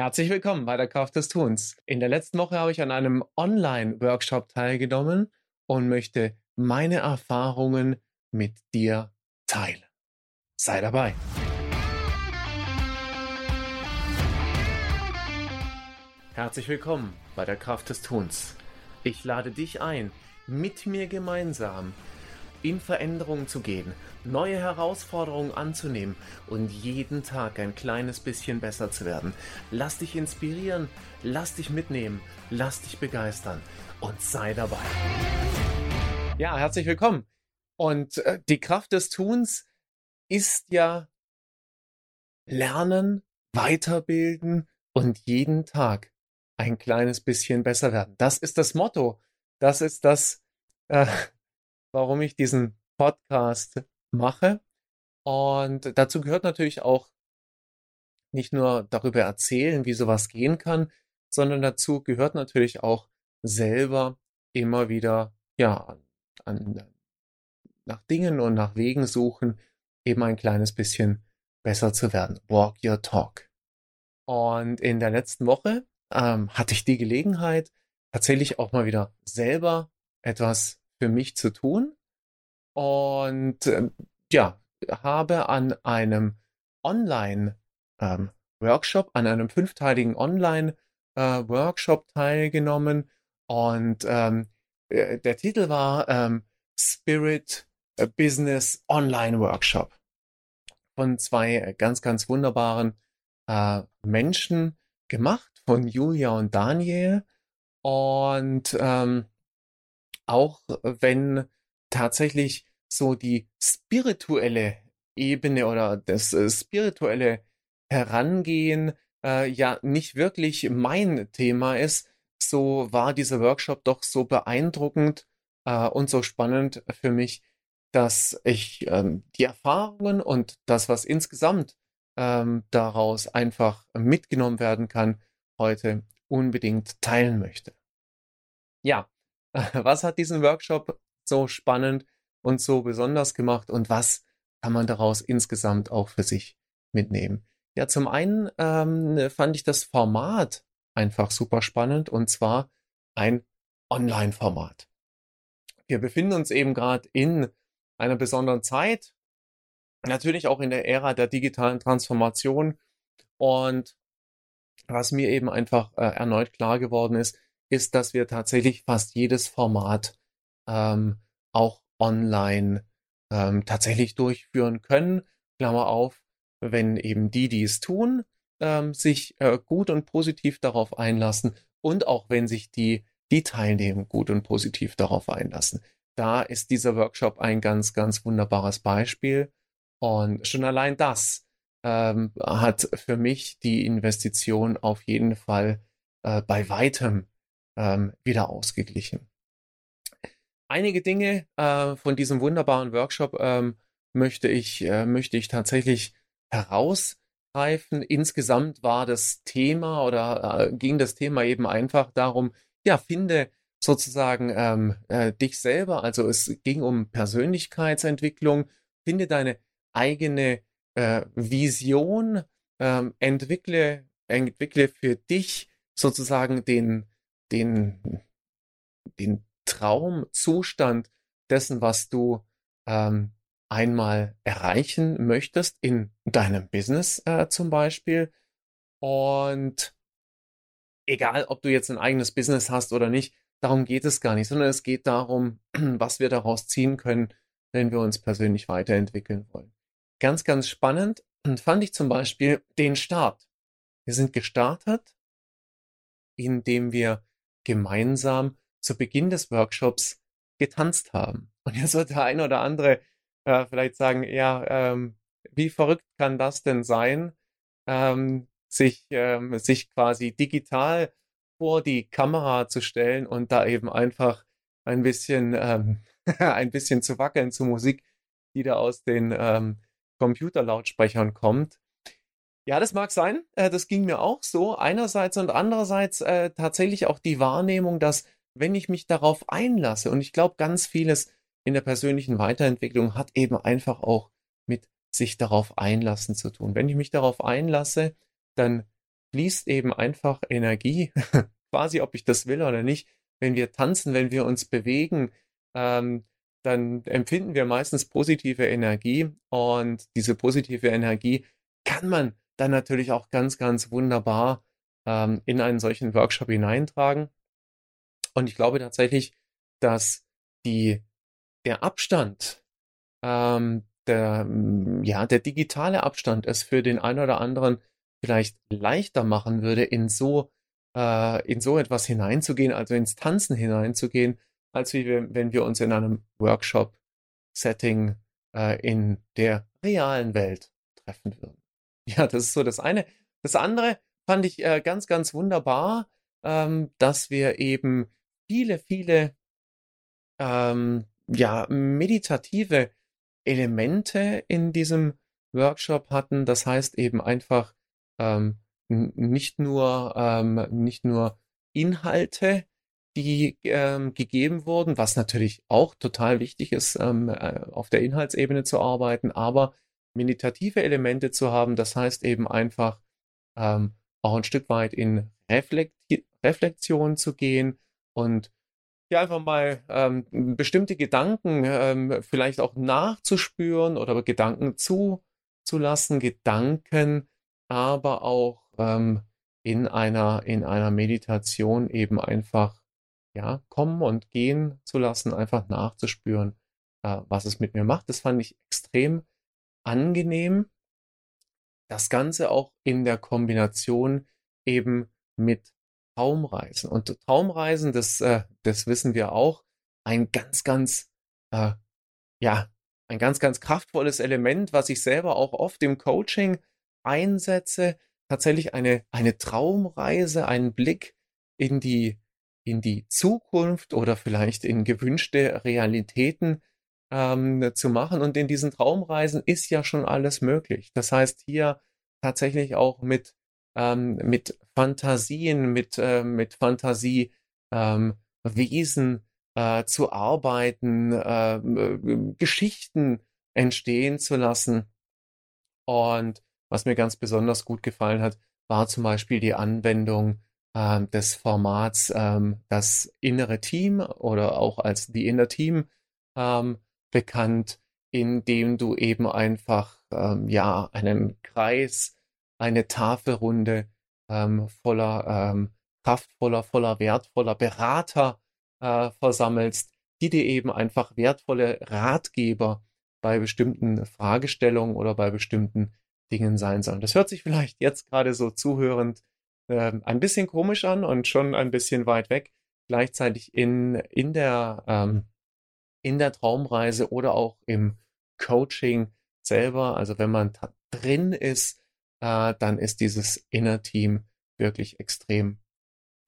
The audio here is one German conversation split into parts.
Herzlich willkommen bei der Kraft des Tuns. In der letzten Woche habe ich an einem Online-Workshop teilgenommen und möchte meine Erfahrungen mit dir teilen. Sei dabei. Herzlich willkommen bei der Kraft des Tuns. Ich lade dich ein, mit mir gemeinsam in Veränderungen zu gehen, neue Herausforderungen anzunehmen und jeden Tag ein kleines bisschen besser zu werden. Lass dich inspirieren, lass dich mitnehmen, lass dich begeistern und sei dabei. Ja, herzlich willkommen. Und äh, die Kraft des Tuns ist ja lernen, weiterbilden und jeden Tag ein kleines bisschen besser werden. Das ist das Motto. Das ist das, äh, warum ich diesen Podcast mache. Und dazu gehört natürlich auch nicht nur darüber erzählen, wie sowas gehen kann, sondern dazu gehört natürlich auch selber immer wieder, ja, an, nach Dingen und nach Wegen suchen, eben ein kleines bisschen besser zu werden. Walk your talk. Und in der letzten Woche ähm, hatte ich die Gelegenheit, tatsächlich auch mal wieder selber etwas für mich zu tun. Und äh, ja, habe an einem Online-Workshop, ähm, an einem fünfteiligen Online-Workshop äh, teilgenommen. Und ähm, äh, der Titel war ähm, Spirit Business Online Workshop von zwei ganz, ganz wunderbaren äh, Menschen gemacht, von Julia und Daniel. Und ähm, auch wenn tatsächlich so die spirituelle Ebene oder das äh, spirituelle Herangehen äh, ja nicht wirklich mein Thema ist, so war dieser Workshop doch so beeindruckend äh, und so spannend für mich, dass ich ähm, die Erfahrungen und das, was insgesamt ähm, daraus einfach mitgenommen werden kann, heute unbedingt teilen möchte. Ja, was hat diesen Workshop so spannend und so besonders gemacht und was kann man daraus insgesamt auch für sich mitnehmen? Ja, zum einen ähm, fand ich das Format einfach super spannend und zwar ein Online-Format. Wir befinden uns eben gerade in einer besonderen Zeit, natürlich auch in der Ära der digitalen Transformation und was mir eben einfach äh, erneut klar geworden ist, ist, dass wir tatsächlich fast jedes Format ähm, auch online ähm, tatsächlich durchführen können. Klammer auf, wenn eben die, die es tun, ähm, sich äh, gut und positiv darauf einlassen und auch wenn sich die, die teilnehmen, gut und positiv darauf einlassen. Da ist dieser Workshop ein ganz, ganz wunderbares Beispiel. Und schon allein das ähm, hat für mich die Investition auf jeden Fall äh, bei weitem ähm, wieder ausgeglichen. Einige Dinge äh, von diesem wunderbaren Workshop ähm, möchte ich äh, möchte ich tatsächlich herausgreifen. Insgesamt war das Thema oder äh, ging das Thema eben einfach darum, ja, finde sozusagen ähm, äh, dich selber. Also es ging um Persönlichkeitsentwicklung. Finde deine eigene äh, Vision, ähm, entwickle, entwickle für dich sozusagen den, den, den Traumzustand dessen, was du ähm, einmal erreichen möchtest in deinem Business äh, zum Beispiel. Und egal, ob du jetzt ein eigenes Business hast oder nicht, darum geht es gar nicht, sondern es geht darum, was wir daraus ziehen können, wenn wir uns persönlich weiterentwickeln wollen. Ganz, ganz spannend fand ich zum Beispiel den Start. Wir sind gestartet, indem wir gemeinsam zu Beginn des Workshops getanzt haben. Und jetzt wird der eine oder andere äh, vielleicht sagen, ja, ähm, wie verrückt kann das denn sein, ähm, sich, ähm, sich quasi digital vor die Kamera zu stellen und da eben einfach ein bisschen, ähm, ein bisschen zu wackeln zu Musik, die da aus den ähm, Computerlautsprechern kommt. Ja, das mag sein. Äh, das ging mir auch so. Einerseits und andererseits äh, tatsächlich auch die Wahrnehmung, dass wenn ich mich darauf einlasse, und ich glaube, ganz vieles in der persönlichen Weiterentwicklung hat eben einfach auch mit sich darauf einlassen zu tun. Wenn ich mich darauf einlasse, dann fließt eben einfach Energie, quasi ob ich das will oder nicht. Wenn wir tanzen, wenn wir uns bewegen, ähm, dann empfinden wir meistens positive Energie und diese positive Energie kann man dann natürlich auch ganz, ganz wunderbar ähm, in einen solchen Workshop hineintragen. Und ich glaube tatsächlich, dass die, der Abstand, ähm, der, ja, der digitale Abstand es für den einen oder anderen vielleicht leichter machen würde, in so, äh, in so etwas hineinzugehen, also ins Tanzen hineinzugehen, als wie wir, wenn wir uns in einem Workshop-Setting äh, in der realen Welt treffen würden. Ja, das ist so das eine. Das andere fand ich äh, ganz, ganz wunderbar, ähm, dass wir eben viele, viele ähm, ja, meditative Elemente in diesem Workshop hatten. Das heißt eben einfach ähm, nicht nur ähm, nicht nur Inhalte, die ähm, gegeben wurden, was natürlich auch total wichtig ist, ähm, äh, auf der Inhaltsebene zu arbeiten, aber meditative Elemente zu haben, das heißt eben einfach ähm, auch ein Stück weit in Reflekti Reflexion zu gehen und ja einfach mal ähm, bestimmte Gedanken ähm, vielleicht auch nachzuspüren oder Gedanken zuzulassen, Gedanken aber auch ähm, in einer in einer Meditation eben einfach ja kommen und gehen zu lassen, einfach nachzuspüren, äh, was es mit mir macht. Das fand ich extrem angenehm. Das Ganze auch in der Kombination eben mit Traumreisen. Und Traumreisen, das, äh, das wissen wir auch, ein ganz, ganz, äh, ja, ein ganz, ganz kraftvolles Element, was ich selber auch oft im Coaching einsetze. Tatsächlich eine, eine Traumreise, einen Blick in die, in die Zukunft oder vielleicht in gewünschte Realitäten ähm, zu machen. Und in diesen Traumreisen ist ja schon alles möglich. Das heißt, hier tatsächlich auch mit, ähm, mit Fantasien, mit, äh, mit Fantasiewesen ähm, äh, zu arbeiten, äh, Geschichten entstehen zu lassen. Und was mir ganz besonders gut gefallen hat, war zum Beispiel die Anwendung äh, des Formats ähm, das innere Team oder auch als die Inner Team ähm, bekannt, indem du eben einfach ähm, ja einen Kreis, eine Tafelrunde ähm, voller ähm, kraftvoller, voller wertvoller Berater äh, versammelst, die dir eben einfach wertvolle Ratgeber bei bestimmten Fragestellungen oder bei bestimmten Dingen sein sollen. Das hört sich vielleicht jetzt gerade so zuhörend äh, ein bisschen komisch an und schon ein bisschen weit weg. Gleichzeitig in, in der ähm, in der Traumreise oder auch im Coaching selber. Also wenn man drin ist, äh, dann ist dieses Inner Team wirklich extrem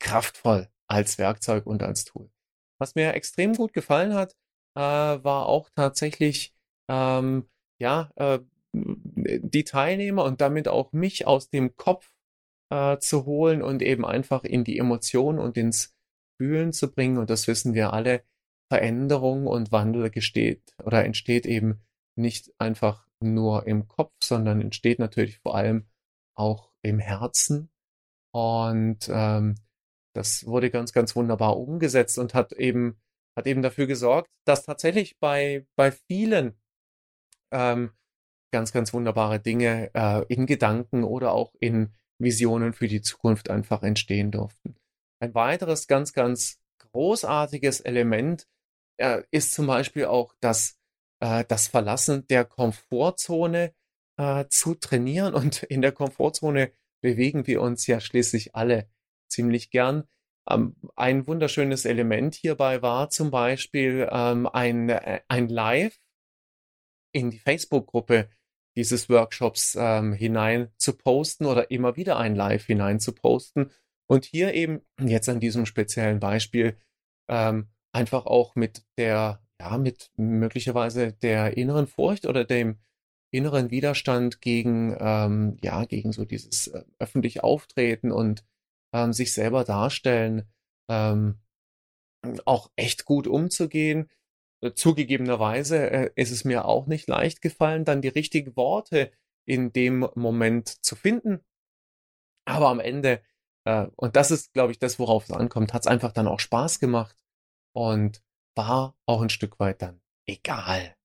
kraftvoll als Werkzeug und als Tool. Was mir extrem gut gefallen hat, äh, war auch tatsächlich ähm, ja äh, die Teilnehmer und damit auch mich aus dem Kopf äh, zu holen und eben einfach in die Emotionen und ins Fühlen zu bringen. Und das wissen wir alle. Veränderung und Wandel gesteht oder entsteht eben nicht einfach nur im Kopf, sondern entsteht natürlich vor allem auch im Herzen. Und ähm, das wurde ganz, ganz wunderbar umgesetzt und hat eben, hat eben dafür gesorgt, dass tatsächlich bei, bei vielen ähm, ganz, ganz wunderbare Dinge äh, in Gedanken oder auch in Visionen für die Zukunft einfach entstehen durften. Ein weiteres ganz, ganz großartiges Element äh, ist zum Beispiel auch das, äh, das Verlassen der Komfortzone äh, zu trainieren. Und in der Komfortzone bewegen wir uns ja schließlich alle ziemlich gern. Ähm, ein wunderschönes Element hierbei war zum Beispiel ähm, ein, äh, ein Live in die Facebook-Gruppe dieses Workshops ähm, hinein zu posten oder immer wieder ein Live hinein zu posten. Und hier eben jetzt an diesem speziellen Beispiel ähm, einfach auch mit der, ja, mit möglicherweise der inneren Furcht oder dem inneren Widerstand gegen, ähm, ja, gegen so dieses äh, öffentlich Auftreten und ähm, sich selber darstellen, ähm, auch echt gut umzugehen. Äh, zugegebenerweise äh, ist es mir auch nicht leicht gefallen, dann die richtigen Worte in dem Moment zu finden. Aber am Ende, äh, und das ist, glaube ich, das, worauf es ankommt, hat es einfach dann auch Spaß gemacht und war auch ein Stück weit dann egal.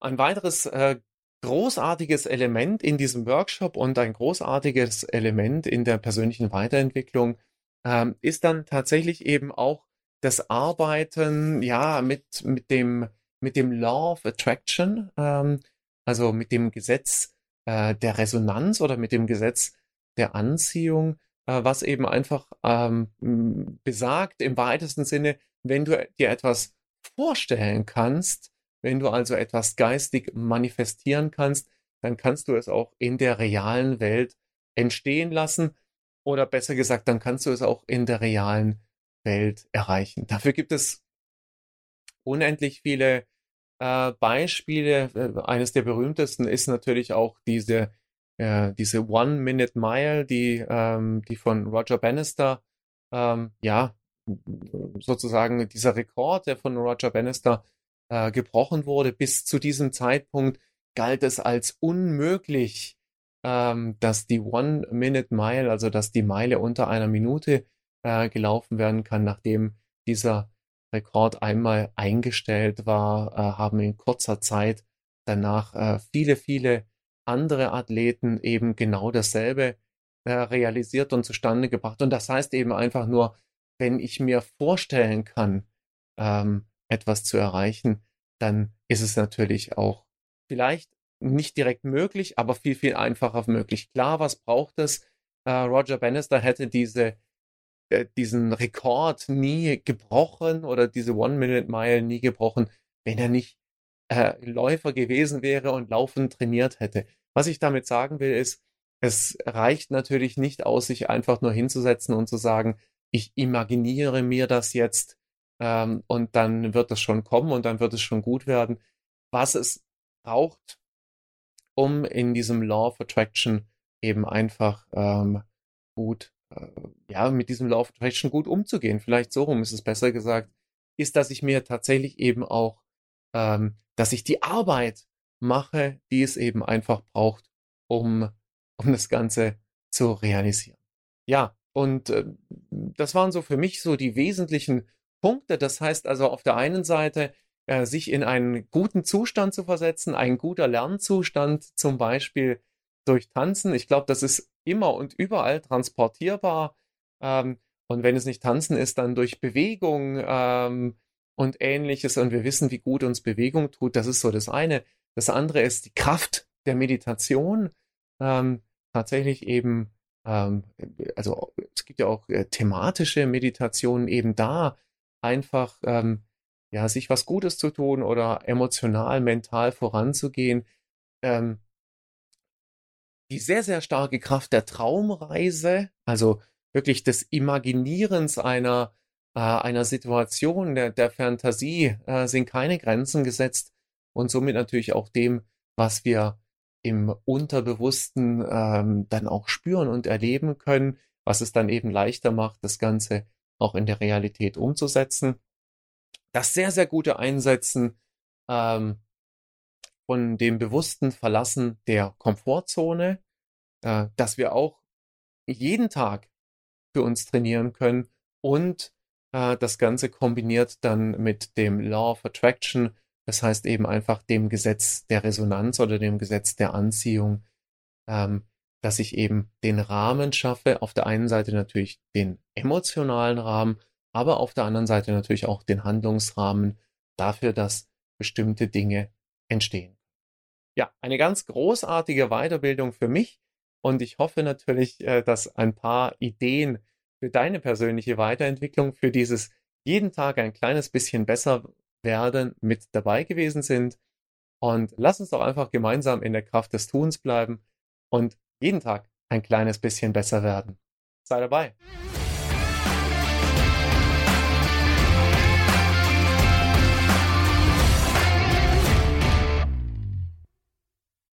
Ein weiteres äh, großartiges Element in diesem Workshop und ein großartiges Element in der persönlichen Weiterentwicklung ähm, ist dann tatsächlich eben auch das Arbeiten, ja, mit, mit dem, mit dem Law of Attraction, ähm, also mit dem Gesetz äh, der Resonanz oder mit dem Gesetz der Anziehung, äh, was eben einfach ähm, besagt im weitesten Sinne, wenn du dir etwas vorstellen kannst, wenn du also etwas geistig manifestieren kannst, dann kannst du es auch in der realen Welt entstehen lassen oder besser gesagt, dann kannst du es auch in der realen Welt erreichen. Dafür gibt es unendlich viele äh, Beispiele. Äh, eines der berühmtesten ist natürlich auch diese, äh, diese One-Minute-Mile, die, ähm, die von Roger Bannister, ähm, ja, sozusagen dieser Rekord, der von Roger Bannister äh, gebrochen wurde. Bis zu diesem Zeitpunkt galt es als unmöglich, ähm, dass die One-Minute-Mile, also dass die Meile unter einer Minute äh, gelaufen werden kann, nachdem dieser Rekord einmal eingestellt war, äh, haben in kurzer Zeit danach äh, viele, viele andere Athleten eben genau dasselbe äh, realisiert und zustande gebracht. Und das heißt eben einfach nur, wenn ich mir vorstellen kann, ähm, etwas zu erreichen, dann ist es natürlich auch vielleicht nicht direkt möglich, aber viel, viel einfacher möglich. Klar, was braucht es? Äh, Roger Bannister hätte diese, äh, diesen Rekord nie gebrochen oder diese One-Minute-Mile nie gebrochen, wenn er nicht äh, Läufer gewesen wäre und laufend trainiert hätte. Was ich damit sagen will, ist, es reicht natürlich nicht aus, sich einfach nur hinzusetzen und zu sagen, ich imaginiere mir das jetzt ähm, und dann wird es schon kommen und dann wird es schon gut werden. Was es braucht, um in diesem Law of Attraction eben einfach ähm, gut, äh, ja, mit diesem Law of Attraction gut umzugehen. Vielleicht so rum ist es besser gesagt, ist, dass ich mir tatsächlich eben auch, ähm, dass ich die Arbeit mache, die es eben einfach braucht, um, um das Ganze zu realisieren. Ja, und äh, das waren so für mich so die wesentlichen Punkte. Das heißt also auf der einen Seite, äh, sich in einen guten Zustand zu versetzen, ein guter Lernzustand, zum Beispiel durch Tanzen. Ich glaube, das ist immer und überall transportierbar. Ähm, und wenn es nicht Tanzen ist, dann durch Bewegung ähm, und ähnliches. Und wir wissen, wie gut uns Bewegung tut. Das ist so das eine. Das andere ist die Kraft der Meditation. Ähm, tatsächlich eben, ähm, also es gibt ja auch äh, thematische Meditationen eben da, einfach ähm, ja, sich was Gutes zu tun oder emotional, mental voranzugehen. Ähm, die sehr, sehr starke Kraft der Traumreise, also wirklich des Imaginierens einer, äh, einer Situation, der, der Fantasie, äh, sind keine Grenzen gesetzt und somit natürlich auch dem, was wir im Unterbewussten ähm, dann auch spüren und erleben können, was es dann eben leichter macht, das Ganze auch in der Realität umzusetzen. Das sehr, sehr gute Einsetzen ähm, von dem bewussten Verlassen der Komfortzone, äh, dass wir auch jeden Tag für uns trainieren können und äh, das Ganze kombiniert dann mit dem Law of Attraction, das heißt eben einfach dem Gesetz der Resonanz oder dem Gesetz der Anziehung, ähm, dass ich eben den Rahmen schaffe. Auf der einen Seite natürlich den emotionalen Rahmen, aber auf der anderen Seite natürlich auch den Handlungsrahmen dafür, dass bestimmte Dinge entstehen. Ja, eine ganz großartige Weiterbildung für mich und ich hoffe natürlich, äh, dass ein paar Ideen für deine persönliche Weiterentwicklung, für dieses jeden Tag ein kleines bisschen besser werden mit dabei gewesen sind. Und lass uns doch einfach gemeinsam in der Kraft des Tuns bleiben und jeden Tag ein kleines bisschen besser werden. Sei dabei.